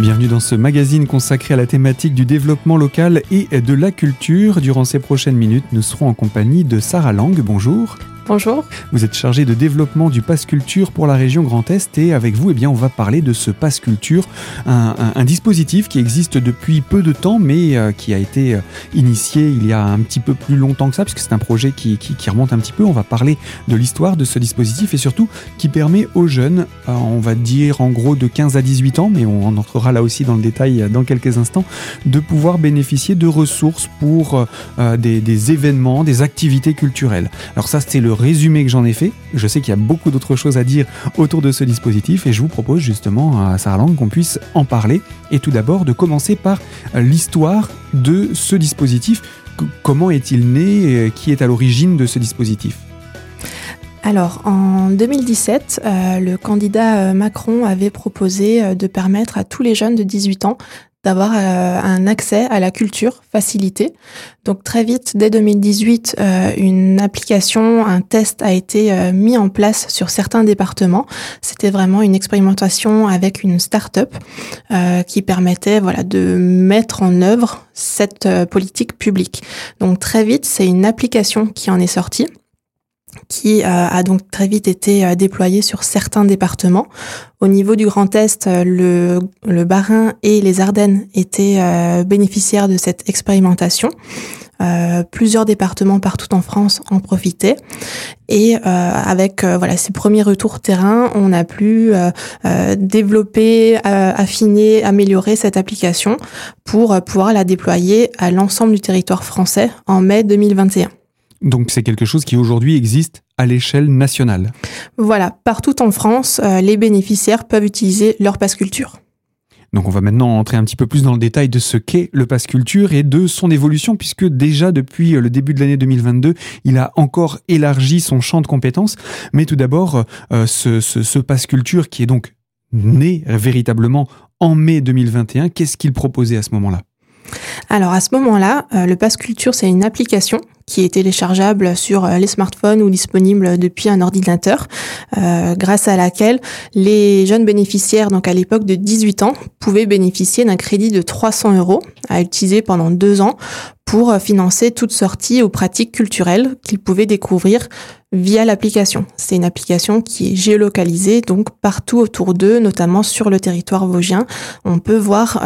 Bienvenue dans ce magazine consacré à la thématique du développement local et de la culture. Durant ces prochaines minutes, nous serons en compagnie de Sarah Lang. Bonjour. Bonjour. Vous êtes chargé de développement du Pass Culture pour la région Grand Est et avec vous, eh bien, on va parler de ce Pass Culture, un, dispositif qui existe depuis peu de temps mais euh, qui a été euh, initié il y a un petit peu plus longtemps que ça puisque c'est un projet qui, remonte un petit peu. On va parler de l'histoire de ce dispositif et surtout qui permet aux jeunes, euh, on va dire en gros de 15 à 18 ans, mais on entrera là aussi dans le détail dans quelques instants, de pouvoir bénéficier de ressources pour des, événements, des activités culturelles. Alors ça, c'est le résumé que j'en ai fait. Je sais qu'il y a beaucoup d'autres choses à dire autour de ce dispositif et je vous propose justement à Sarah Lang qu'on puisse en parler. Et tout d'abord de commencer par l'histoire de ce dispositif. Comment est-il né Qui est à l'origine de ce dispositif? Alors, en 2017, euh, le candidat euh, Macron avait proposé euh, de permettre à tous les jeunes de 18 ans d'avoir euh, un accès à la culture facilité. Donc très vite, dès 2018, euh, une application, un test a été euh, mis en place sur certains départements. C'était vraiment une expérimentation avec une start-up qui permettait voilà de mettre en œuvre cette politique publique. Donc très vite, c'est une application qui en est sortie qui a donc très vite été déployée sur certains départements. Au niveau du Grand Est, euh, le, le et les Ardennes étaient euh, bénéficiaires de cette expérimentation. Euh, plusieurs départements partout en France en profitaient. Et euh, avec euh, voilà ces premiers retours terrain, on a pu développer, affiner, améliorer cette application pour pouvoir la déployer à l'ensemble du territoire français en mai 2021. Donc c'est quelque chose qui aujourd'hui existe à l'échelle nationale. Voilà, partout en France, euh, les bénéficiaires peuvent utiliser leur passe culture. Donc on va maintenant entrer un petit peu plus dans le détail de ce qu'est le passe culture et de son évolution puisque déjà depuis euh, le début de l'année 2022, il a encore élargi son champ de compétences. Mais tout d'abord, euh, ce, ce, ce passe culture qui est donc né véritablement en mai 2021, qu'est-ce qu'il proposait à ce moment-là? Alors à ce moment-là, le Pass Culture, c'est une application qui est téléchargeable sur euh, les smartphones ou disponible depuis un ordinateur, euh, grâce à laquelle les jeunes bénéficiaires, donc à l'époque de 18 ans, pouvaient bénéficier d'un crédit de 300 euros à utiliser pendant deux ans pour euh, financer toute sortie aux pratiques culturelles qu'ils pouvaient découvrir via l'application. C'est une application qui est géolocalisée, donc partout autour d'eux, notamment sur le territoire vosgien. On peut voir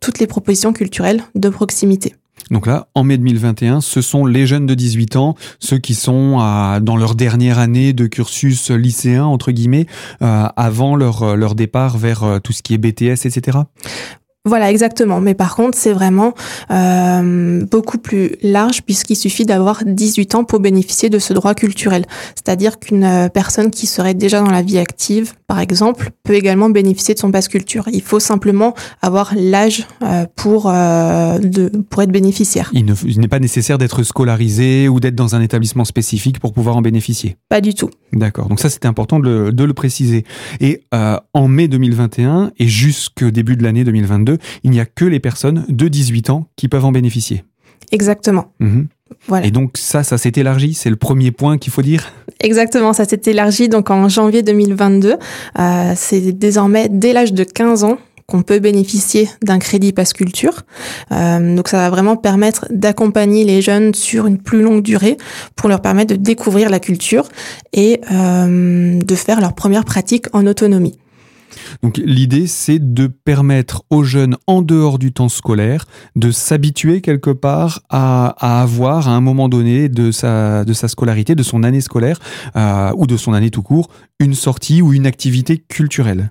toutes les propositions culturelles de proximité. Donc là, en mai 2021, ce sont les jeunes de 18 ans, ceux qui sont dans leur dernière année de cursus lycéen, entre guillemets, euh, avant leur, leur départ vers euh, tout ce qui est BTS, etc. Voilà, exactement. Mais par contre, c'est vraiment euh, beaucoup plus large puisqu'il suffit d'avoir 18 ans pour bénéficier de ce droit culturel. C'est-à-dire qu'une euh, personne qui serait déjà dans la vie active, par exemple, peut également bénéficier de son passe culture. Il faut simplement avoir l'âge euh, pour, de, pour être bénéficiaire. Il n'est pas nécessaire d'être scolarisé ou d'être dans un établissement spécifique pour pouvoir en bénéficier. Pas du tout. D'accord. Donc ça, c'était important de le, de le, préciser. Et en mai 2021 et jusqu'au début de l'année 2022, il n'y a que les personnes de 18 ans qui peuvent en bénéficier. Exactement. Mhm. Voilà. Et donc ça, ça s'est élargi, c'est le premier point qu'il faut dire? Exactement, ça s'est élargi donc en janvier 2022. Euh, c'est désormais dès l'âge de 15 ans qu'on peut bénéficier d'un crédit passe culture. Euh, donc ça va vraiment permettre d'accompagner les jeunes sur une plus longue durée pour leur permettre de découvrir la culture et euh, de faire leur première pratique en autonomie. Donc l'idée, c'est de permettre aux jeunes en dehors du temps scolaire de s'habituer quelque part à, avoir à un moment donné de sa, de sa scolarité, de son année scolaire euh, ou de son année tout court, une sortie ou une activité culturelle.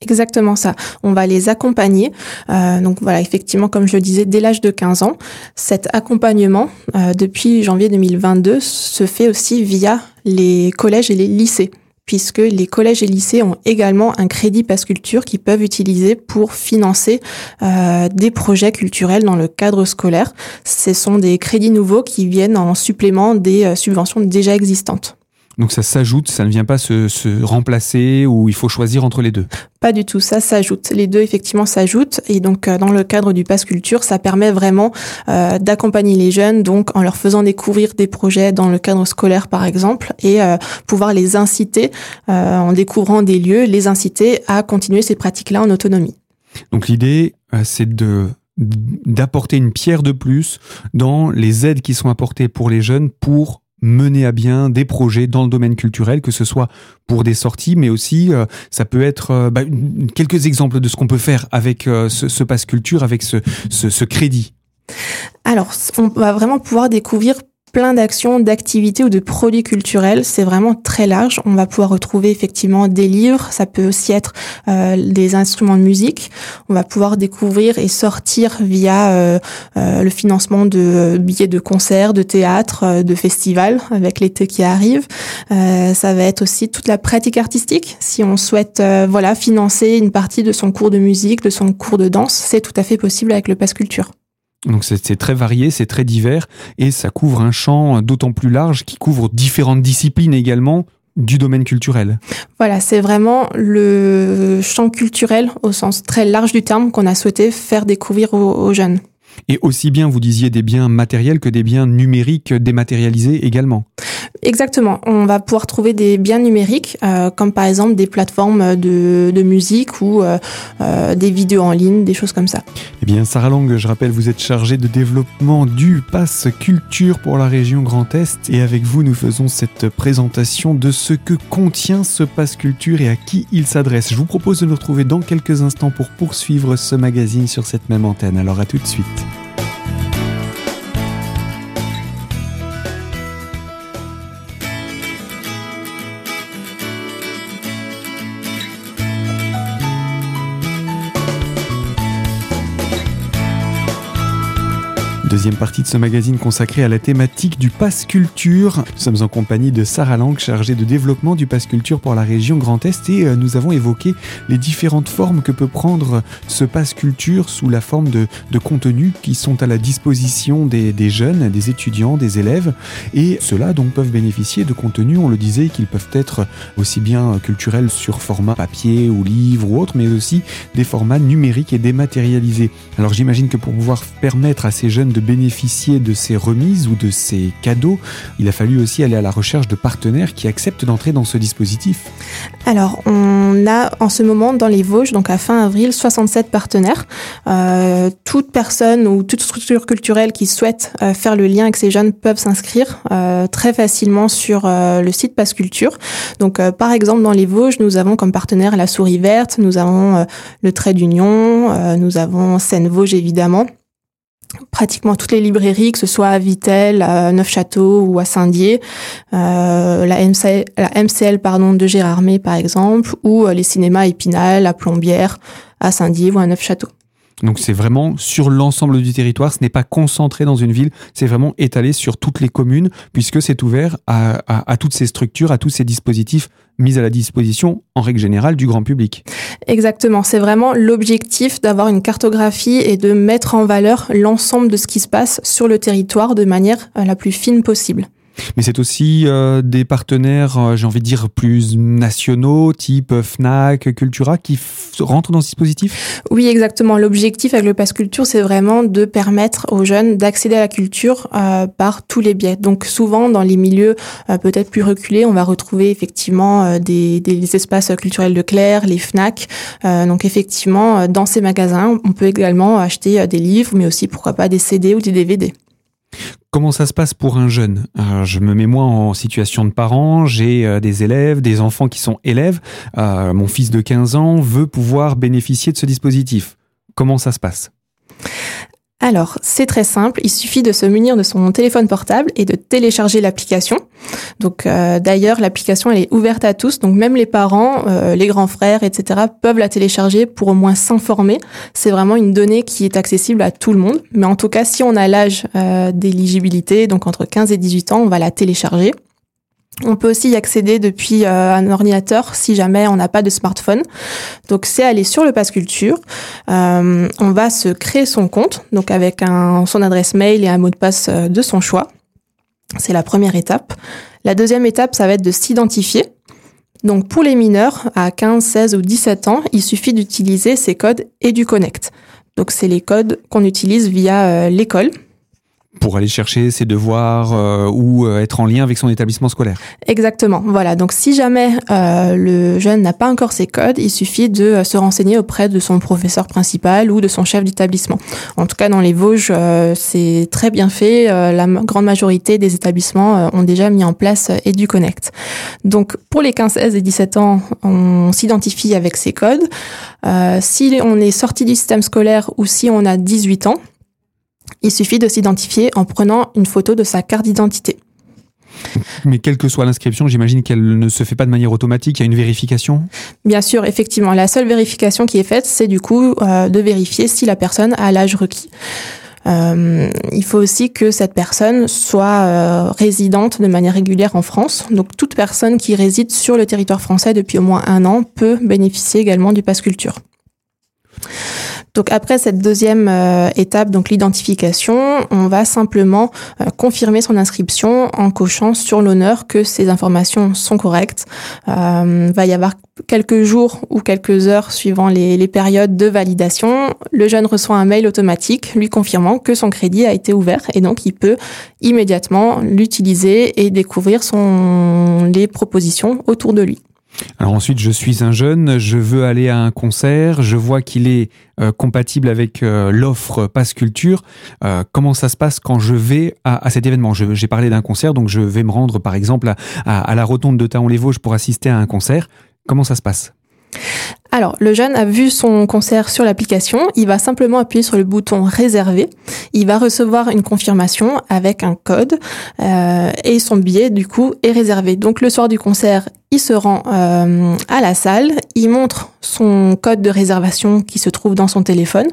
Exactement ça. On va les accompagner. Euh, donc voilà, effectivement, comme je le disais, dès l'âge de 15 ans, cet accompagnement, euh, depuis janvier 2022, se fait aussi via les collèges et les lycées puisque les collèges et lycées ont également un crédit passe culture qu'ils peuvent utiliser pour financer euh, des projets culturels dans le cadre scolaire. Ce sont des crédits nouveaux qui viennent en supplément des euh, subventions déjà existantes. Donc ça s'ajoute, ça ne vient pas se, se, remplacer ou il faut choisir entre les deux Pas du tout, ça s'ajoute. Les deux effectivement s'ajoutent et donc euh, dans le cadre du Pass Culture, ça permet vraiment euh, d'accompagner les jeunes donc en leur faisant découvrir des projets dans le cadre scolaire par exemple et euh, pouvoir les inciter en découvrant des lieux, les inciter à continuer ces pratiques-là en autonomie. Donc l'idée, c'est de d'apporter une pierre de plus dans les aides qui sont apportées pour les jeunes pour mener à bien des projets dans le domaine culturel, que ce soit pour des sorties, mais aussi euh, ça peut être euh, bah, quelques exemples de ce qu'on peut faire avec ce, ce passe culture, avec ce, ce, ce crédit. Alors, on va vraiment pouvoir découvrir plein d'actions, d'activités ou de produits culturels. C'est vraiment très large. On va pouvoir retrouver effectivement des livres. Ça peut aussi être euh, des instruments de musique. On va pouvoir découvrir et sortir via euh, euh, le financement de billets de concerts, de théâtre, de festivals avec l'été qui arrive. ça va être aussi toute la pratique artistique. Si on souhaite voilà financer une partie de son cours de musique, de son cours de danse, c'est tout à fait possible avec le Pass Culture. Donc c'est très varié, c'est très divers et ça couvre un champ d'autant plus large qui couvre différentes disciplines également du domaine culturel. Voilà, c'est vraiment le champ culturel au sens très large du terme qu'on a souhaité faire découvrir aux, jeunes. Et aussi bien, vous disiez, des biens matériels que des biens numériques dématérialisés également. Exactement. On va pouvoir trouver des biens numériques, euh, comme par exemple des plateformes de, de musique ou euh, euh, des vidéos en ligne, des choses comme ça. Eh bien, Sarah Lang, je rappelle, vous êtes chargée de développement du Pass Culture pour la région Grand Est. Et avec vous, nous faisons cette présentation de ce que contient ce Pass Culture et à qui il s'adresse. Je vous propose de nous retrouver dans quelques instants pour poursuivre ce magazine sur cette même antenne. Alors à tout de suite. Deuxième partie de ce magazine consacré à la thématique du Pass Culture. Nous sommes en compagnie de Sarah Lang, chargée de développement du Pass Culture pour la région Grand Est, et euh, nous avons évoqué les différentes formes que peut prendre ce Pass Culture sous la forme de, de contenus qui sont à la disposition des, des, jeunes, des étudiants, des élèves, et ceux-là donc peuvent bénéficier de contenus, on le disait, qu'ils peuvent être aussi bien culturels sur format papier ou livre ou autre, mais aussi des formats numériques et dématérialisés. Alors j'imagine que pour pouvoir permettre à ces jeunes de bénéficier de ces remises ou de ces cadeaux, il a fallu aussi aller à la recherche de partenaires qui acceptent d'entrer dans ce dispositif. Alors, on a en ce moment dans les Vosges, donc à fin avril, 67 partenaires. Euh, toute personne ou toute structure culturelle qui souhaite euh, faire le lien avec ces jeunes peuvent s'inscrire euh, très facilement sur euh, le site Passe Culture. Donc, euh, par exemple, dans les Vosges, nous avons comme partenaire la Souris Verte, nous avons le Trait d'Union, nous avons Seine Vosges évidemment pratiquement toutes les librairies, que ce soit à Vitel, à Neufchâteau ou à Saint-Dié, euh, la, MCL, pardon, de Gérardmer par exemple, ou euh, les cinémas Épinal, à Plombières, à Saint-Dié ou à Neufchâteau. Donc c'est vraiment sur l'ensemble du territoire, ce n'est pas concentré dans une ville, c'est vraiment étalé sur toutes les communes, puisque c'est ouvert à, toutes ces structures, à tous ces dispositifs mis à la disposition, en règle générale, du grand public. Exactement, c'est vraiment l'objectif d'avoir une cartographie et de mettre en valeur l'ensemble de ce qui se passe sur le territoire de manière euh, la plus fine possible. Mais c'est aussi euh, des partenaires, euh, j'ai envie de dire, plus nationaux, type FNAC, Cultura, qui rentrent dans ce dispositif? Oui, exactement. L'objectif avec le Pass Culture, c'est vraiment de permettre aux jeunes d'accéder à la culture euh, par tous les biais. Donc souvent, dans les milieux euh, peut-être plus reculés, on va retrouver effectivement euh, des, des, espaces culturels de Claire, les FNAC. donc effectivement, dans ces magasins, on peut également acheter des livres, mais aussi, pourquoi pas, des CD ou des DVD. Comment ça se passe pour un jeune? Alors, Je me mets moi en situation de parent, j'ai euh, des élèves, des enfants qui sont élèves. Euh, mon fils de 15 ans veut pouvoir bénéficier de ce dispositif. Comment ça se passe? Alors, c'est très simple, il suffit de se munir de son téléphone portable et de télécharger l'application. Donc euh, d'ailleurs, l'application elle est ouverte à tous, donc même les parents, euh, les grands frères, etc. peuvent la télécharger pour au moins s'informer. C'est vraiment une donnée qui est accessible à tout le monde. Mais en tout cas, si on a l'âge euh, d'éligibilité, donc entre 15 et 18 ans, on va la télécharger. On peut aussi y accéder depuis euh, un ordinateur si jamais on n'a pas de smartphone. Donc c'est aller sur le Pass Culture. Euh, on va se créer son compte, donc avec son adresse mail et un mot de passe euh, de son choix. C'est la première étape. La deuxième étape, ça va être de s'identifier. Donc pour les mineurs à 15, 16 ou 17 ans, il suffit d'utiliser ces codes EduConnect. Donc c'est les codes qu'on utilise via l'école pour aller chercher ses devoirs euh, ou euh, être en lien avec son établissement scolaire. Exactement. Voilà. Donc si jamais euh, le jeune n'a pas encore ses codes, il suffit de se renseigner auprès de son professeur principal ou de son chef d'établissement. En tout cas, dans les Vosges, c'est très bien fait. la grande majorité des établissements ont déjà mis en place EduConnect. Donc pour les 15, 16 et 17 ans, on s'identifie avec ces codes. si on est sorti du système scolaire ou si on a 18 ans, il suffit de s'identifier en prenant une photo de sa carte d'identité. Mais quelle que soit l'inscription, j'imagine qu'elle ne se fait pas de manière automatique, il y a une vérification? Bien sûr, effectivement. La seule vérification qui est faite, c'est du coup euh, de vérifier si la personne a l'âge requis. Euh, il faut aussi que cette personne soit euh, résidente de manière régulière en France. Donc toute personne qui réside sur le territoire français depuis au moins un an peut bénéficier également du pass culture. Donc après cette deuxième euh, étape, donc l'identification, on va simplement euh, confirmer son inscription en cochant sur l'honneur que ces informations sont correctes. Euh, va y avoir quelques jours ou quelques heures suivant les, les, périodes de validation. Le jeune reçoit un mail automatique lui confirmant que son crédit a été ouvert et donc il peut immédiatement l'utiliser et découvrir son, les propositions autour de lui. Alors ensuite, je suis un jeune, je veux aller à un concert, je vois qu'il est euh, compatible avec euh, l'offre Passe Culture. Euh, comment ça se passe quand je vais à, cet événement? J'ai parlé d'un concert, donc je vais me rendre par exemple à, à la rotonde de Taon-les-Vosges pour assister à un concert. Comment ça se passe? Alors, le jeune a vu son concert sur l'application, il va simplement appuyer sur le bouton réserver, il va recevoir une confirmation avec un code euh, et son billet du coup est réservé. Donc le soir du concert, il se rend euh, à la salle, il montre son code de réservation qui se trouve dans son téléphone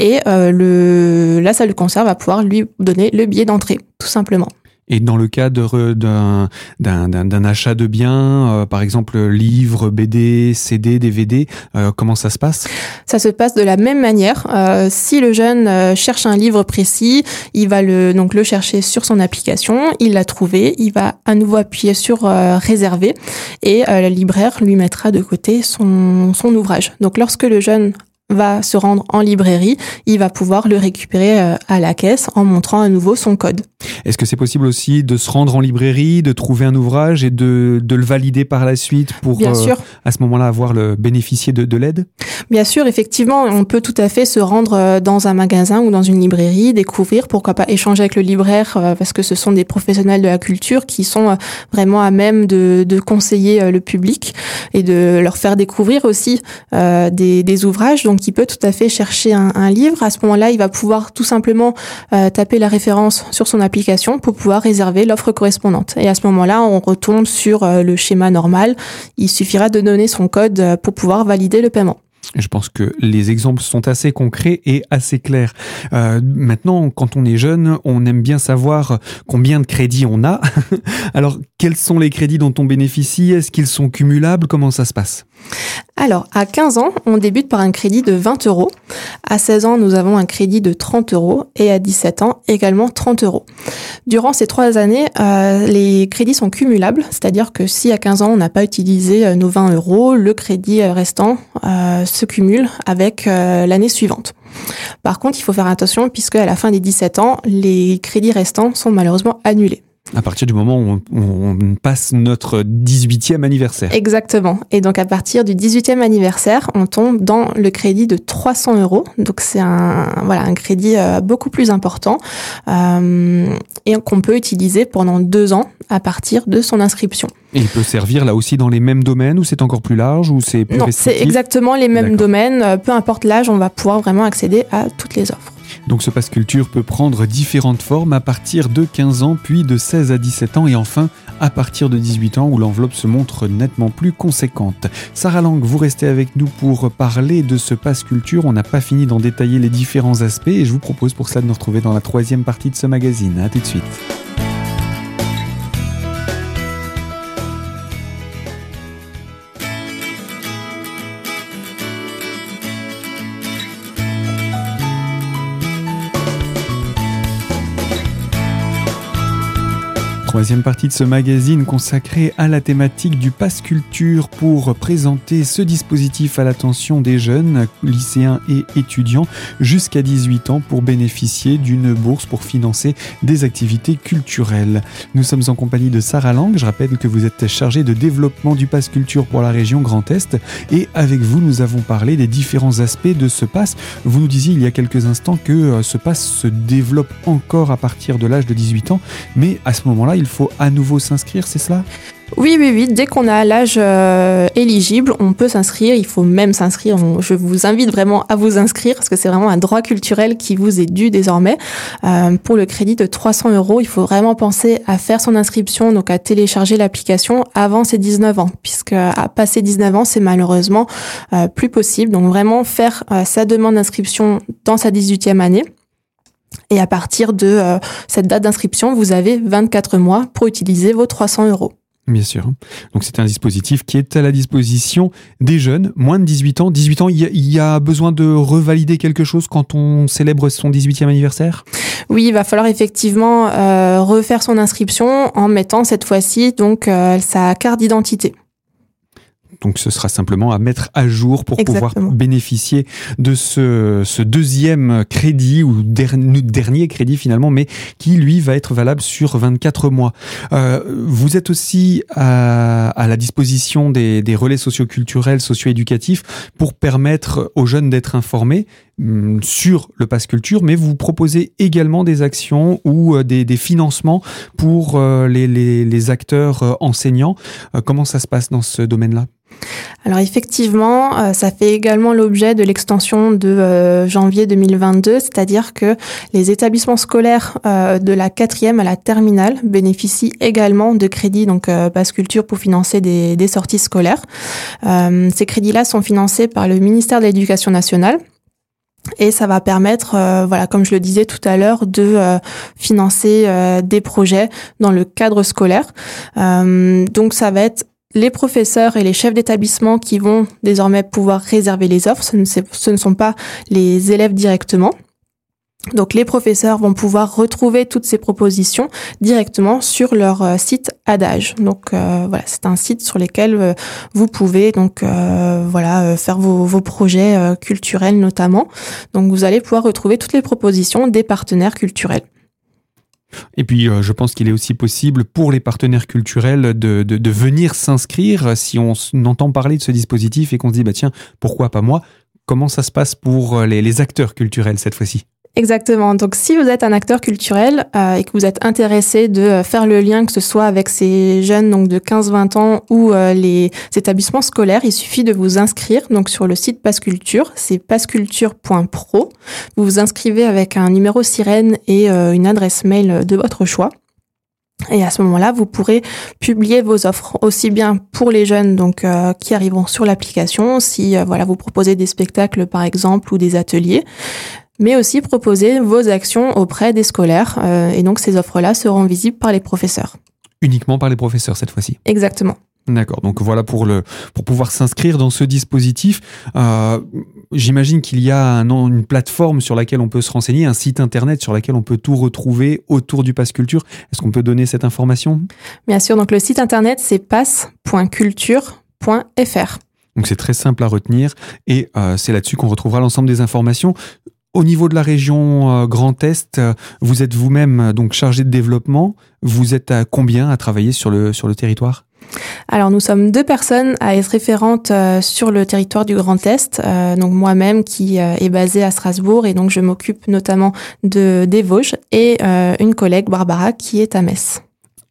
et euh, la salle de concert va pouvoir lui donner le billet d'entrée, tout simplement. Et dans le cadre d'un achat de biens, euh, par exemple livres, BD, CD, DVD, euh, comment ça se passe? Ça se passe de la même manière. Euh, si le jeune cherche un livre précis, il va le donc le chercher sur son application, il l'a trouvé, il va à nouveau appuyer sur réserver et la libraire lui mettra de côté son, son ouvrage. Donc lorsque le jeune va se rendre en librairie, il va pouvoir le récupérer euh, à la caisse en montrant à nouveau son code. Est-ce que c'est possible aussi de se rendre en librairie, de trouver un ouvrage et de, de le valider par la suite pour Bien sûr. Euh, à ce moment-là avoir le bénéficier de, de l'aide? Bien sûr, effectivement, on peut tout à fait se rendre euh, dans un magasin ou dans une librairie, découvrir, pourquoi pas échanger avec le libraire parce que ce sont des professionnels de la culture qui sont vraiment à même de, de conseiller le public et de leur faire découvrir aussi des, des ouvrages. Donc qui peut tout à fait chercher un, livre. À ce moment-là, il va pouvoir tout simplement euh, taper la référence sur son application pour pouvoir réserver l'offre correspondante. Et à ce moment-là, on retombe sur euh, le schéma normal. Il suffira de donner son code euh, pour pouvoir valider le paiement. Je pense que les exemples sont assez concrets et assez clairs. Euh, maintenant, quand on est jeune, on aime bien savoir combien de crédits on a. Alors, quels sont les crédits dont on bénéficie? Est-ce qu'ils sont cumulables? Comment ça se passe? Alors, à 15 ans, on débute par un crédit de 20 euros. À 16 ans, nous avons un crédit de 30 euros et à 17 ans, également 30 euros. Durant ces trois années, euh, les crédits sont cumulables, c'est-à-dire que si à 15 ans, on n'a pas utilisé euh, nos 20 euros, le crédit restant se cumule avec euh, l'année suivante. Par contre, il faut faire attention puisque à la fin des 17 ans, les crédits restants sont malheureusement annulés. À partir du moment où on, passe notre 18e anniversaire. Exactement. Et donc à partir du 18e anniversaire, on tombe dans le crédit de 300 euros. Donc c'est un voilà un crédit euh, beaucoup plus important euh, et qu'on peut utiliser pendant deux ans à partir de son inscription. Et il peut servir là aussi dans les mêmes domaines ou c'est encore plus large ou c'est plus Non, c'est exactement les mêmes domaines. Euh, peu importe l'âge, on va pouvoir vraiment accéder à toutes les offres. Donc ce passe culture peut prendre différentes formes à partir de 15 ans, puis de 16 à 17 ans et enfin à partir de 18 ans où l'enveloppe se montre nettement plus conséquente. Sarah Lang, vous restez avec nous pour parler de ce passe culture. On n'a pas fini d'en détailler les différents aspects et je vous propose pour cela de nous retrouver dans la troisième partie de ce magazine. A tout de suite. Troisième partie de ce magazine consacré à la thématique du pass culture pour présenter ce dispositif à l'attention des jeunes, lycéens et étudiants jusqu'à 18 ans pour bénéficier d'une bourse pour financer des activités culturelles. Nous sommes en compagnie de Sarah Lang. Je rappelle que vous êtes chargée de développement du pass culture pour la région Grand Est et avec vous nous avons parlé des différents aspects de ce pass. Vous nous disiez il y a quelques instants que euh, ce pass se développe encore à partir de l'âge de 18 ans, mais à ce moment-là, il faut à nouveau s'inscrire, c'est cela? Oui, oui, oui. Dès qu'on a l'âge euh, éligible, on peut s'inscrire. Il faut même s'inscrire. Je vous invite vraiment à vous inscrire parce que c'est vraiment un droit culturel qui vous est dû désormais. Euh, pour le crédit de 300 euros, il faut vraiment penser à faire son inscription, donc à télécharger l'application avant ses 19 ans, puisque à passer 19 ans, c'est malheureusement euh, plus possible. Donc vraiment faire sa demande d'inscription dans sa 18e année. Et à partir de cette date d'inscription, vous avez 24 mois pour utiliser vos 300 euros. Bien sûr. Donc c'est un dispositif qui est à la disposition des jeunes, moins de 18 ans. 18 ans, il y, a besoin de revalider quelque chose quand on célèbre son 18e anniversaire? Oui, il va falloir effectivement euh, refaire son inscription en mettant cette fois-ci donc euh, sa carte d'identité. Donc ce sera simplement à mettre à jour pour pouvoir bénéficier de ce, deuxième crédit ou dernier, crédit finalement, mais qui lui va être valable sur 24 mois. Euh, vous êtes aussi à, la disposition des, relais socioculturels, socio-éducatifs pour permettre aux jeunes d'être informés hum, sur le pass culture, mais vous proposez également des actions ou euh, des, financements pour euh, les acteurs enseignants. Comment ça se passe dans ce domaine-là? Alors effectivement, euh, ça fait également l'objet de l'extension de euh, janvier 2022, c'est-à-dire que les établissements scolaires euh, de la quatrième à la terminale bénéficient également de crédits, donc Passe Culture pour financer des, des sorties scolaires. ces crédits-là sont financés par le ministère de l'Éducation nationale. Et ça va permettre, voilà, comme je le disais tout à l'heure, de financer des projets dans le cadre scolaire. donc ça va être les professeurs et les chefs d'établissement qui vont désormais pouvoir réserver les offres. Ce ne, sont pas les élèves directement. Donc les professeurs vont pouvoir retrouver toutes ces propositions directement sur leur euh, site Adage. Donc euh, voilà, c'est un site sur lequel euh, vous pouvez donc voilà faire vos projets culturels notamment. Donc vous allez pouvoir retrouver toutes les propositions des partenaires culturels. Et puis, euh, je pense qu'il est aussi possible pour les partenaires culturels de, venir s'inscrire si on entend parler de ce dispositif et qu'on se dit, bah tiens, pourquoi pas moi? Comment ça se passe pour euh, les acteurs culturels cette fois-ci? Exactement. Donc, si vous êtes un acteur culturel euh, et que vous êtes intéressé de euh, faire le lien, que ce soit avec ces jeunes donc de 15-20 ans ou euh, les établissements scolaires, il suffit de vous inscrire donc sur le site Passculture. C'est passculture.pro. Vous vous inscrivez avec un numéro sirène et une adresse mail de votre choix. Et à ce moment-là, vous pourrez publier vos offres aussi bien pour les jeunes donc qui arriveront sur l'application, si voilà vous proposez des spectacles par exemple ou des ateliers, mais aussi proposer vos actions auprès des scolaires. Euh, et donc ces offres-là seront visibles par les professeurs. Uniquement par les professeurs cette fois-ci Exactement. D'accord. Donc voilà pour le pour pouvoir s'inscrire dans ce dispositif. Euh, J'imagine qu'il y a un, une plateforme sur laquelle on peut se renseigner, un site internet sur lequel on peut tout retrouver autour du Pass Culture. Est-ce qu'on peut donner cette information? Bien sûr. Donc le site internet c'est pass.culture.fr. Donc c'est très simple à retenir et euh, c'est là-dessus qu'on retrouvera l'ensemble des informations. Au niveau de la région euh, Grand Est, euh, vous êtes vous-même euh, donc chargé de développement. Vous êtes à combien à travailler sur le sur le territoire? Alors nous sommes deux personnes à être référentes sur le territoire du Grand Est. donc moi-même qui est basée à Strasbourg et donc je m'occupe notamment de des Vosges et une collègue Barbara qui est à Metz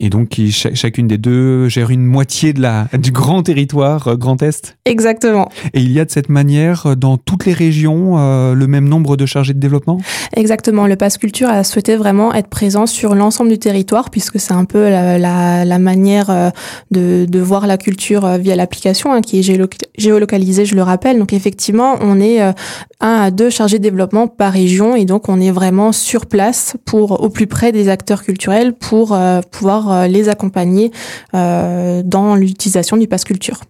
et donc qui, chacune des deux gère une moitié de la, du grand territoire euh, Grand Est Exactement. Et il y a de cette manière euh, dans toutes les régions euh, le même nombre de chargés de développement? Exactement. Le Pass Culture a souhaité vraiment être présent sur l'ensemble du territoire puisque c'est un peu la, la, la manière de, de, voir la culture via l'application hein, qui est géolocalisée, je le rappelle. Donc effectivement, on est un à deux chargés de développement par région et donc on est vraiment sur place pour au plus près des acteurs culturels pour pouvoir euh, les accompagner euh, dans l'utilisation du pass culture.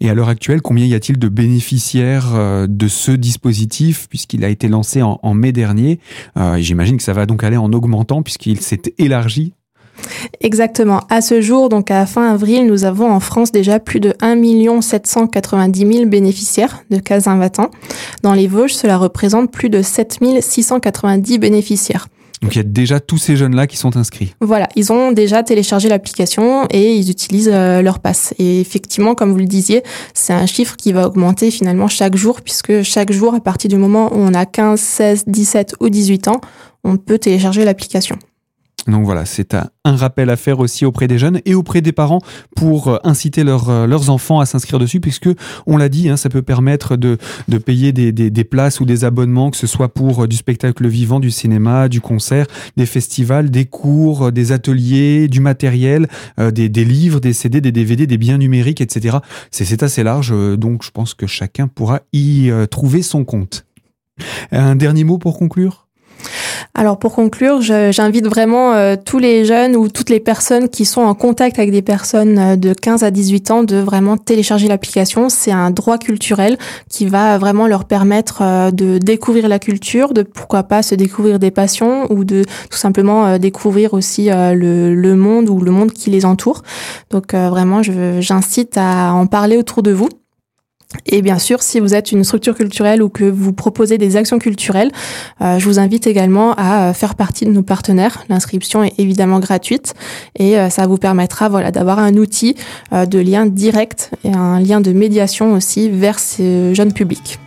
Et à l'heure actuelle, combien y a-t-il de bénéficiaires euh, de ce dispositif puisqu'il a été lancé en, mai dernier J'imagine que ça va donc aller en augmentant puisqu'il s'est élargi? Exactement. À ce jour, donc à fin avril, nous avons en France déjà plus de 1 790 000 bénéficiaires de cases invitants. Dans les Vosges, cela représente plus de 7 690 bénéficiaires. Donc il y a déjà tous ces jeunes-là qui sont inscrits. Voilà, ils ont déjà téléchargé l'application et ils utilisent euh, leur passe. Et effectivement, comme vous le disiez, c'est un chiffre qui va augmenter finalement chaque jour, puisque chaque jour, à partir du moment où on a 15, 16, 17 ou 18 ans, on peut télécharger l'application. Donc voilà, c'est un, rappel à faire aussi auprès des jeunes et auprès des parents pour euh, inciter euh, leurs enfants à s'inscrire dessus, puisque on l'a dit, hein, ça peut permettre de, payer des, places ou des abonnements, que ce soit pour euh, du spectacle vivant, du cinéma, du concert, des festivals, des cours, des ateliers, du matériel, des, livres, des CD, des DVD, des biens numériques, etc. C'est assez large, donc je pense que chacun pourra y trouver son compte. Un dernier mot pour conclure? Alors pour conclure, j'invite vraiment euh, tous les jeunes ou toutes les personnes qui sont en contact avec des personnes euh, de 15 à 18 ans de vraiment télécharger l'application. C'est un droit culturel qui va vraiment leur permettre euh, de découvrir la culture, de pourquoi pas se découvrir des passions ou de tout simplement découvrir aussi le, le, monde ou le monde qui les entoure. Donc vraiment, j'incite à en parler autour de vous. Et bien sûr, si vous êtes une structure culturelle ou que vous proposez des actions culturelles, euh, je vous invite également à euh, faire partie de nos partenaires. L'inscription est évidemment gratuite et euh, ça vous permettra voilà, d'avoir un outil de lien direct et un lien de médiation aussi vers ces jeunes publics.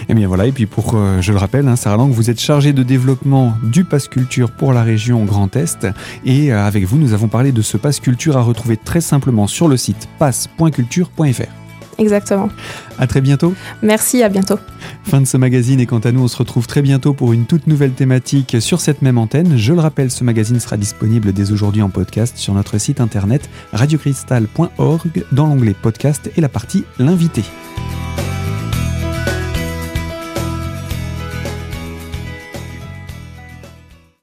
Et eh bien voilà, et puis pour, je le rappelle, hein, Sarah Lang, vous êtes chargée de développement du Pass Culture pour la région Grand Est. Et avec vous, nous avons parlé de ce Pass Culture à retrouver très simplement sur le site pass.culture.fr. Exactement. À très bientôt. Merci, à bientôt. Fin de ce magazine et quant à nous, on se retrouve très bientôt pour une toute nouvelle thématique sur cette même antenne. Je le rappelle, ce magazine sera disponible dès aujourd'hui en podcast sur notre site internet radiocristal.org dans l'onglet podcast et la partie l'invité.